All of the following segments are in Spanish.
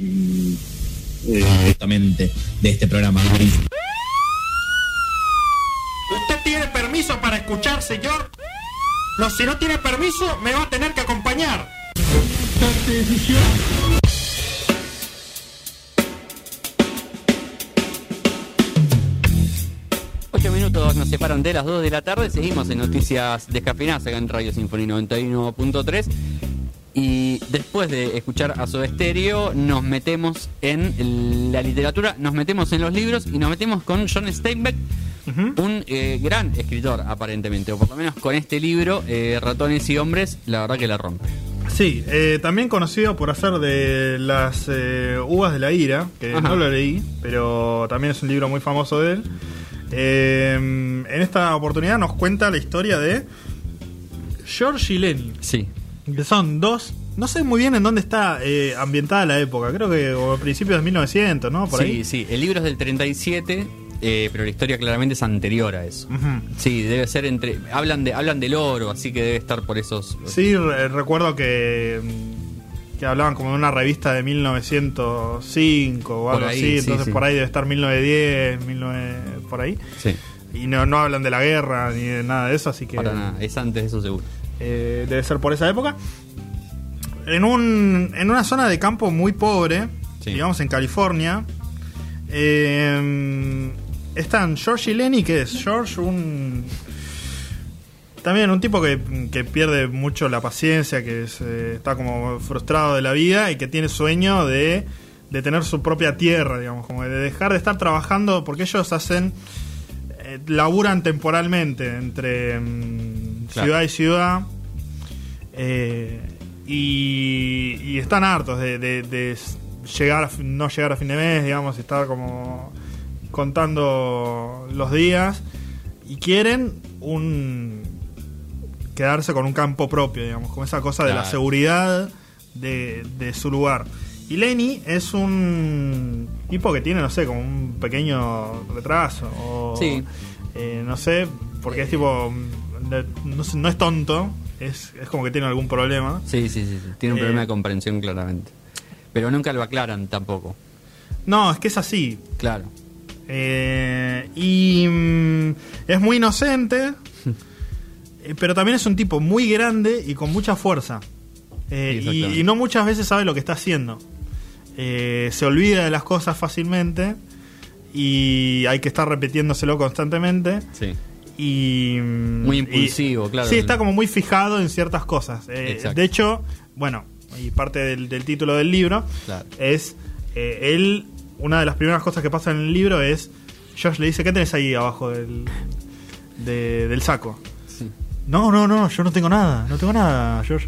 mm, eh, justamente de este programa. ¿Usted tiene permiso para escuchar, señor? No, si no tiene permiso, me va a tener que acompañar. Ocho minutos nos separan de las 2 de la tarde. Seguimos en Noticias Descafeinadas acá en Radio Sinfonía 91.3. Y después de escuchar a Soda Stereo, nos metemos en la literatura, nos metemos en los libros y nos metemos con John Steinbeck, un eh, gran escritor aparentemente, o por lo menos con este libro, eh, Ratones y Hombres, la verdad que la rompe. Sí, eh, también conocido por hacer de las uvas de la ira, que Ajá. no lo leí, pero también es un libro muy famoso de él. En esta oportunidad nos cuenta la historia de George Lenny, Sí, que son dos... No sé muy bien en dónde está eh, ambientada la época, creo que o a principios de 1900, ¿no? Por sí, ahí. sí. El libro es del 37, eh, pero la historia claramente es anterior a eso. Sí, debe ser entre. Hablan de hablan del oro, así que debe estar por esos. Sí, re- recuerdo que, mm, que hablaban como de una revista de 1905 o Por algo ahí, así, sí, entonces sí. por ahí debe estar 1910, 19, por ahí. Sí, Y no, no hablan de la guerra ni de nada de eso, así que para nada. Es antes de eso seguro. Eh, debe ser por esa época. En, un, en una zona de campo muy pobre, Sí. digamos en California, eh, están George y Lenny, que es George un... También un tipo que, que pierde mucho la paciencia, que es, eh, está como frustrado de la vida y que tiene sueño de, de tener su propia tierra, digamos, como de dejar de estar trabajando, porque ellos hacen, laburan temporalmente entre mm, Claro. ciudad y ciudad. Eh, y, y están hartos de, de- de s- llegar a fin- no llegar a fin de mes, digamos, estar como contando los días y quieren un quedarse con un campo propio, digamos, con esa cosa de la seguridad de, de su lugar. Y Lenny es un tipo que tiene, no sé, como un pequeño retraso. O, Sí. eh, no sé, porque es tipo. de- No, sé, no es tonto, es, es como que tiene algún problema. Sí, sí, sí. sí. Tiene un Eh, problema de comprensión claramente. Pero nunca lo aclaran tampoco. No, es que es así. Claro. Eh, y mm, es muy inocente, eh, pero también es un tipo muy grande y con mucha fuerza. Eh, y no muchas veces sabe lo que está haciendo. Eh, se olvida de las cosas fácilmente y hay que estar repitiéndoselo constantemente. Sí. Y, mm, Muy y- impulsivo, claro. Sí, está como muy fijado en ciertas cosas. Eh, de hecho, bueno, y parte del, del título del libro Claro. es eh, él, una de las primeras cosas que pasa en el libro es, Josh le dice, ¿qué tenés ahí abajo del, de- del saco? Sí. No, no, no, yo no tengo nada, no tengo nada, Josh.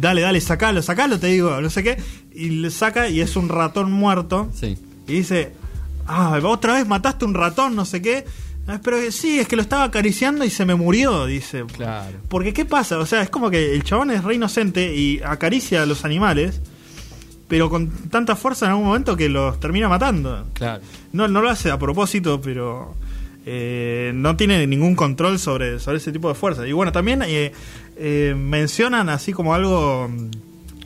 Dale, dale, sacalo, sacalo, te digo, no sé qué. Y le saca y es un ratón muerto. Sí. Y dice, ah, otra vez mataste un ratón, no sé qué. "Ah, pero sí, es que lo estaba acariciando y se me murió, dice. Claro. Porque ¿qué pasa? O sea, es como que el chabón es re inocente y acaricia a los animales, pero con tanta fuerza en algún momento que los termina matando. Claro. No, no lo hace a propósito, pero eh, no tiene ningún control sobre, sobre ese tipo de fuerza. Y bueno, también eh, eh, mencionan así como algo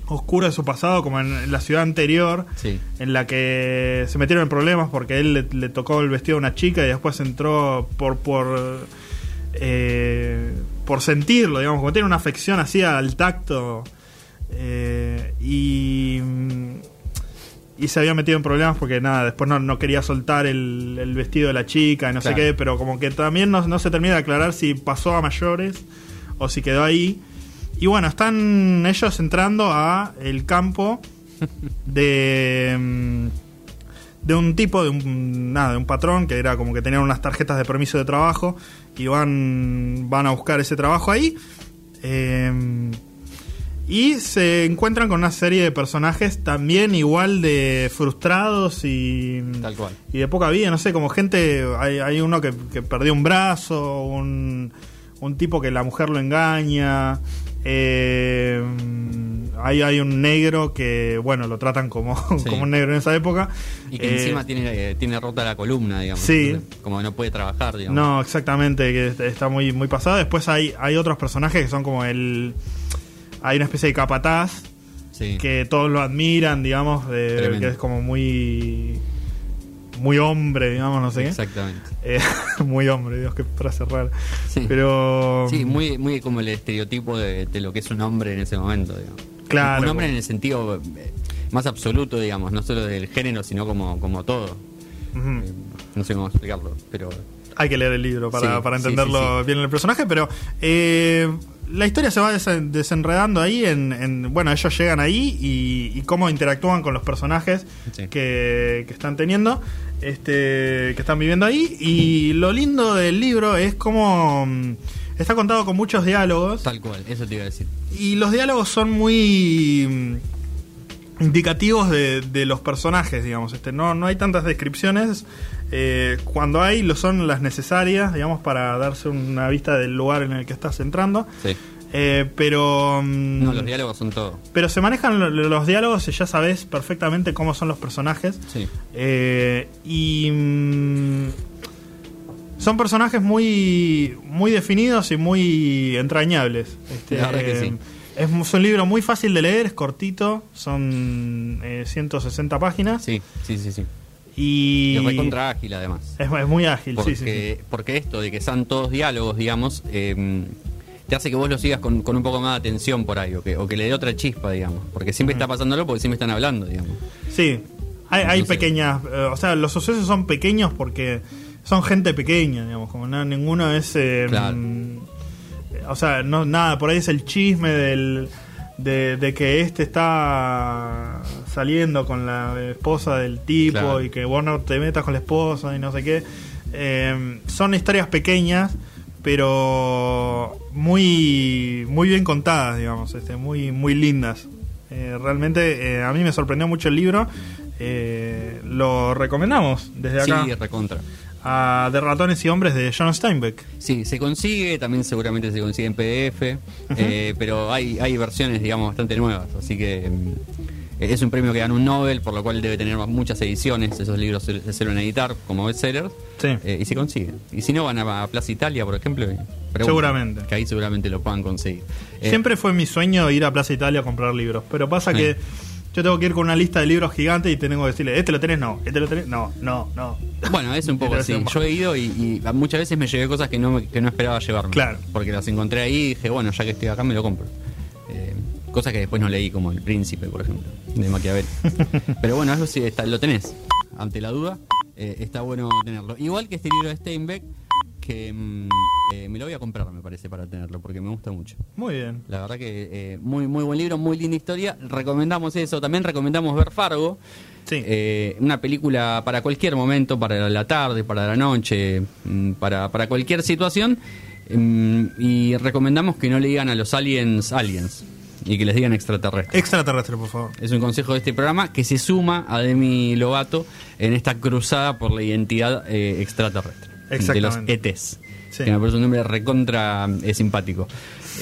oscuro de su pasado, como en la ciudad anterior, Sí. en la que se metieron en problemas porque él le, le tocó el vestido a una chica y después entró por por eh, por sentirlo, digamos, como tiene una afección así al tacto eh, y y se había metido en problemas porque nada, después no, no quería soltar el, el vestido de la chica y no Claro. sé qué, pero como que también no, no se termina de aclarar si pasó a mayores o si quedó ahí. Y bueno, están ellos entrando a el campo de mm, de un tipo de un nada de un patrón que era como que tenían unas tarjetas de permiso de trabajo y van van a buscar ese trabajo ahí Eh, y se encuentran con una serie de personajes también igual de frustrados y Tal cual. y de poca vida, no sé, como gente, hay, hay uno que, que perdió un brazo, un, un tipo que la mujer lo engaña, eh, hay, hay un negro que, bueno, lo tratan como, Sí. como un negro en esa época. Y que Eh, encima tiene, eh, tiene rota la columna, digamos. Sí. Como que no puede trabajar, digamos. No, exactamente, que est- está muy, muy pasado. Después hay, hay otros personajes que son como el... Hay una especie de capataz Sí. que todos lo admiran, digamos, de- que es como muy muy hombre, digamos, no sé qué. Exactamente. Eh, muy hombre, Dios, qué frase rara. Sí. Pero Sí, muy, muy como el estereotipo de, de lo que es un hombre en ese momento, digamos. Claro. Un hombre en el sentido eh, más absoluto, digamos, no solo del género, sino como, como todo. Eh, no sé cómo explicarlo, pero hay que leer el libro para, Sí, para entenderlo sí, sí. bien el personaje, pero eh, la historia se va desen- desenredando ahí en, en- bueno, ellos llegan ahí y, y cómo interactúan con los personajes Sí. que, que están teniendo, este, que están viviendo ahí y lo lindo del libro es cómo mm, está contado con muchos diálogos tal cual, eso te iba a decir. y los diálogos son muy mm, indicativos de, de los personajes, digamos. Este, no, no hay tantas descripciones. eh, cuando hay, lo son las necesarias, digamos, para darse una vista del lugar en el que estás entrando. Sí. Eh, pero. mm, No, los diálogos son todo. pero se manejan lo- los diálogos y ya sabes perfectamente cómo son los personajes. Sí. Eh, y mm, son personajes muy muy definidos y muy entrañables. Este, La verdad que sí. Es es un libro muy fácil de leer, es cortito, son eh, 160 páginas Sí, sí, sí, sí. y es recontra ágil además. es, es muy ágil. Porque, sí, sí, sí. porque esto de que sean todos diálogos, digamos, eh, te hace que vos lo sigas con, con un poco más de atención por ahí, o que, o que le dé otra chispa, digamos. Porque siempre está pasándolo porque siempre están hablando, digamos. Sí, hay, hay pequeñas, eh, o sea, los sucesos son pequeños porque son gente pequeña, digamos, como no, ninguno es, eh, Claro. O sea, no nada, por ahí es el chisme del de, de que este está saliendo con la esposa del tipo Claro. y que vos no te metas con la esposa y no sé qué. Eh, son historias pequeñas, pero muy muy bien contadas, digamos, este, muy muy lindas. Eh, realmente eh, a mí me sorprendió mucho el libro. Eh, lo recomendamos desde acá Sí, recontra. A De ratones y hombres de John Steinbeck. Sí, se consigue, también seguramente se consigue en PDF, eh, pero hay, hay versiones, digamos, bastante nuevas, así que mm, es un premio que gana un Nobel, por lo cual debe tener muchas ediciones, esos libros se, se suelen editar como bestsellers, Sí. eh, y se consigue. Y si no, van a, Plaza Italia, por ejemplo, Seguramente. Que ahí seguramente lo puedan conseguir. Eh, Siempre fue mi sueño ir a Plaza Italia a comprar libros, pero pasa que yo tengo que ir con una lista de libros gigante y tengo que decirle, este lo tenés, no, este lo tenés, no, no, no. Bueno, es un poco así. Interacción Yo he ido y, y muchas veces me llevé cosas que no, que no esperaba llevarme. Claro. Porque las encontré ahí y dije, bueno, ya que estoy acá me lo compro. Eh, cosas que después no leí, como El Príncipe, por ejemplo, de Maquiavel. Pero bueno, eso sí, está, lo tenés. Ante la duda, eh, está bueno tenerlo. Igual que este libro de Steinbeck, que mm, eh, me lo voy a comprar, me parece, para tenerlo, porque me gusta mucho. Muy bien. La verdad que eh, muy muy buen libro, muy linda historia. Recomendamos eso. También recomendamos ver Fargo. Sí. Eh, una película para cualquier momento, para la tarde, para la noche, mm, para, para cualquier situación. Mm, y recomendamos que no le digan a los aliens aliens y que les digan extraterrestres. Extraterrestre, por favor. Es un consejo de este programa que se suma a Demi Lovato en esta cruzada por la identidad eh, extraterrestre. De los. ETs. Sí. Que me parece un nombre recontra eh, simpático.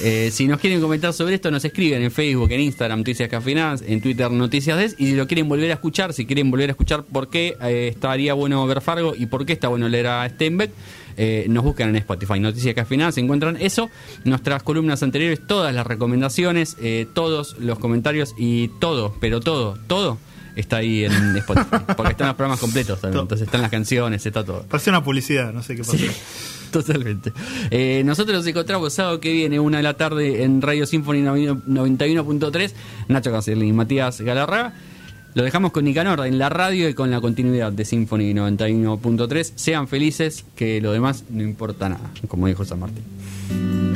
Eh, si nos quieren comentar sobre esto, nos escriben en Facebook, en Instagram, Noticias Cafinadas, en Twitter, Noticias Des. Y si lo quieren volver a escuchar, si quieren volver a escuchar por qué eh, estaría bueno ver Fargo y por qué está bueno leer a Steinbeck, eh, nos buscan en Spotify. Noticias Cafinadas, encuentran eso. Nuestras columnas anteriores, todas las recomendaciones, todos los comentarios y todo, pero todo, todo está ahí en Spotify. Porque están los programas completos también. Entonces están las canciones, está todo. Parecía una publicidad, no sé qué pasó. Sí, totalmente. Eh, nosotros nos encontramos sábado que viene, una de la tarde, en Radio Symphony 91.3. Nacho Caselli y Matías Galarraga. Lo dejamos con Nicanor en la radio y con la continuidad de Symphony 91.3. Sean felices, que lo demás no importa nada, como dijo San Martín.